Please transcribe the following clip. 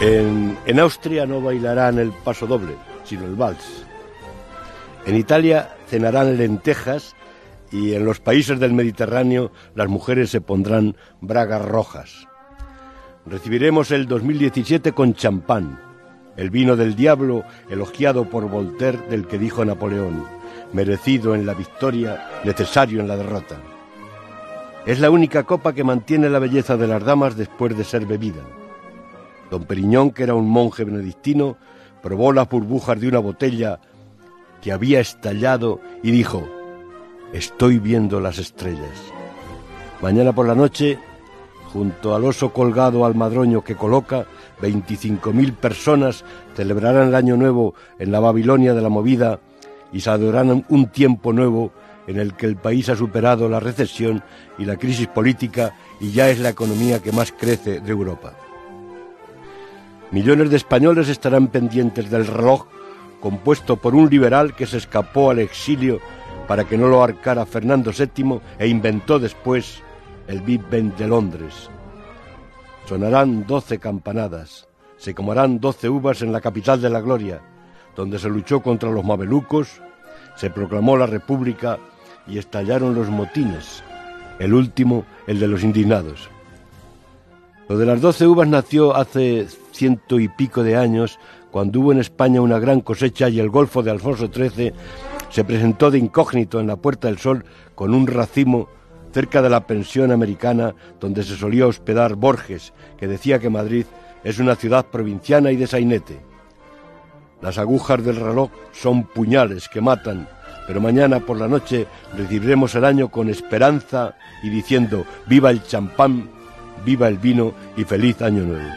En, Austria no bailarán el paso doble, sino el vals. En Italia cenarán lentejas y en los países del Mediterráneo las mujeres se pondrán bragas rojas. Recibiremos el 2017 con champán, el vino del diablo elogiado por Voltaire del que dijo Napoleón, merecido en la victoria, necesario en la derrota. Es la única copa que mantiene la belleza de las damas después de ser bebida. Don Periñón, que era un monje benedictino, probó las burbujas de una botella que había estallado y dijo, estoy viendo las estrellas. Mañana por la noche, junto al oso colgado al madroño que coloca, 25.000 personas celebrarán el año nuevo en la Babilonia de la movida y se adorarán un tiempo nuevo en el que el país ha superado la recesión y la crisis política y ya es la economía que más crece de Europa. Millones de españoles estarán pendientes del reloj compuesto por un liberal que se escapó al exilio para que no lo arcara Fernando VII e inventó después el Big Ben de Londres. Sonarán doce campanadas, se comerán doce uvas en la capital de la gloria, donde se luchó contra los mamelucos, se proclamó la República y estallaron los motines, el último el de los indignados. Lo de las doce uvas nació hace ciento y pico de años, cuando hubo en España una gran cosecha y el Golfo de Alfonso XIII se presentó de incógnito en la Puerta del Sol con un racimo cerca de la pensión americana donde se solía hospedar Borges, que decía que Madrid es una ciudad provinciana y de sainete. Las agujas del reloj son puñales que matan, pero mañana por la noche recibiremos el año con esperanza y diciendo viva el champán, viva el vino y feliz año nuevo.